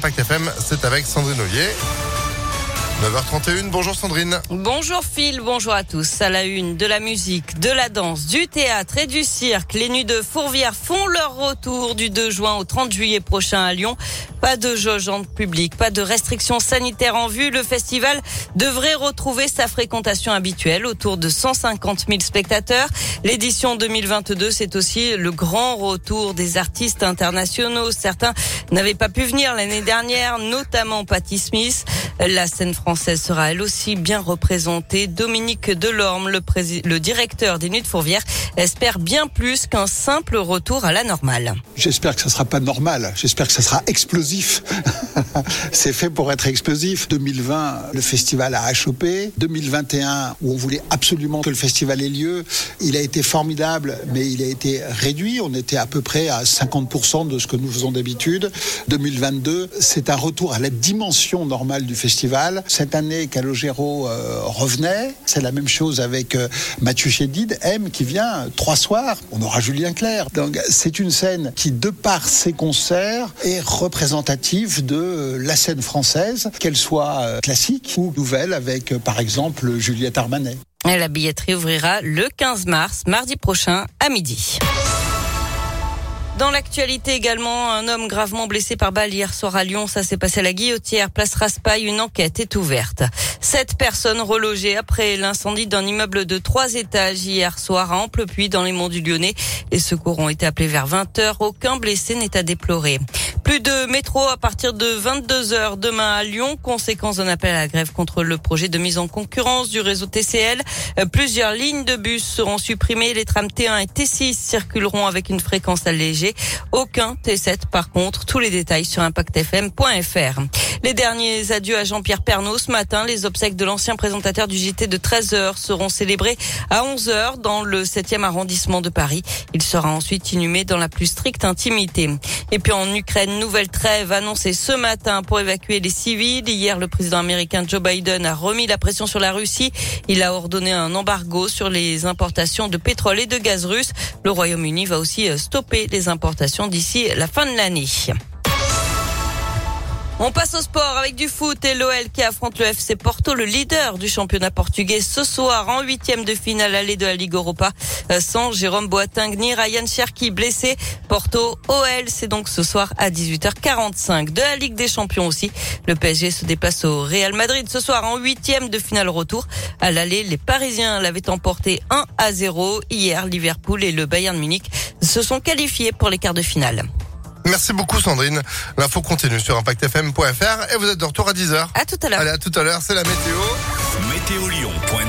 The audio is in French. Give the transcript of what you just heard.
Impact FM, c'est avec Sandrine Ollier. 9h31, bonjour Sandrine. Bonjour Phil, bonjour à tous. À la une, de la musique, de la danse, du théâtre et du cirque, les nuits de Fourvière font leur retour du 2 juin au 30 juillet prochain à Lyon. Pas de jauge en public, pas de restrictions sanitaires en vue. Le festival devrait retrouver sa fréquentation habituelle autour de 150 000 spectateurs. L'édition 2022, c'est aussi le grand retour des artistes internationaux. Certains n'avaient pas pu venir l'année dernière, notamment Patti Smith. La scène française sera elle aussi bien représentée. Dominique Delorme, le, directeur des Nuits de Fourvière, espère bien plus qu'un simple retour à la normale. J'espère que ça sera pas normal. J'espère que ça sera explosif. C'est fait pour être explosif. 2020, le festival a achoppé. 2021, où on voulait absolument que le festival ait lieu, il a été formidable, mais il a été réduit. On était à peu près à 50% de ce que nous faisons d'habitude. 2022, c'est un retour à la dimension normale du festival. Cette année, Calogero euh, revenait. C'est la même chose avec euh, Mathieu Chédid, M, qui vient trois soirs. On aura Julien Clerc. Donc, c'est une scène qui, de par ses concerts, est représentative de euh, la scène française, qu'elle soit classique ou nouvelle, avec, par exemple, Juliette Armanet. la billetterie ouvrira le 15 mars, mardi prochain, à midi. Dans l'actualité également, un homme gravement blessé par balle hier soir à Lyon. Ça s'est passé à la Guillotière, place Raspail. Une enquête est ouverte. Sept personnes relogées après l'incendie d'un immeuble de trois étages hier soir à Amplepuis dans les monts du Lyonnais. Les secours ont été appelés vers 20 heures. Aucun blessé n'est à déplorer. Plus de métro à partir de 22 heures demain à Lyon, conséquence d'un appel à la grève contre le projet de mise en concurrence du réseau TCL. Euh, plusieurs lignes de bus seront supprimées. Les trams T1 et T6 circuleront avec une fréquence allégée. Aucun T7 par contre. Tous les détails sur impactfm.fr. Les derniers adieux à Jean-Pierre Pernaud ce matin. Les obsèques de l'ancien présentateur du JT de 13 heures seront célébrées à 11 heures dans le 7e arrondissement de Paris. Il sera ensuite inhumé dans la plus stricte intimité. Et puis en Ukraine, nouvelle trêve annoncée ce matin pour évacuer les civils. Hier, le président américain Joe Biden a remis la pression sur la Russie. Il a ordonné un embargo sur les importations de pétrole et de gaz russe. Le Royaume-Uni va aussi stopper les importations d'ici la fin de l'année. On passe au sport avec du foot et l'OL qui affronte le FC Porto, le leader du championnat portugais ce soir en huitième de finale allée de la Ligue Europa euh, sans Jérôme Boateng ni Ryan Cherki blessé. Porto OL c'est donc ce soir à 18h45 de la Ligue des Champions aussi. Le PSG se déplace au Real Madrid ce soir en huitième de finale retour. À l'aller, les Parisiens l'avaient emporté 1 à 0. Hier, Liverpool et le Bayern Munich se sont qualifiés pour les quarts de finale. Merci beaucoup Sandrine. L'info continue sur impactfm.fr et vous êtes de retour à 10h. À tout à l'heure. Allez, à tout à l'heure, c'est la météo. Météolion.net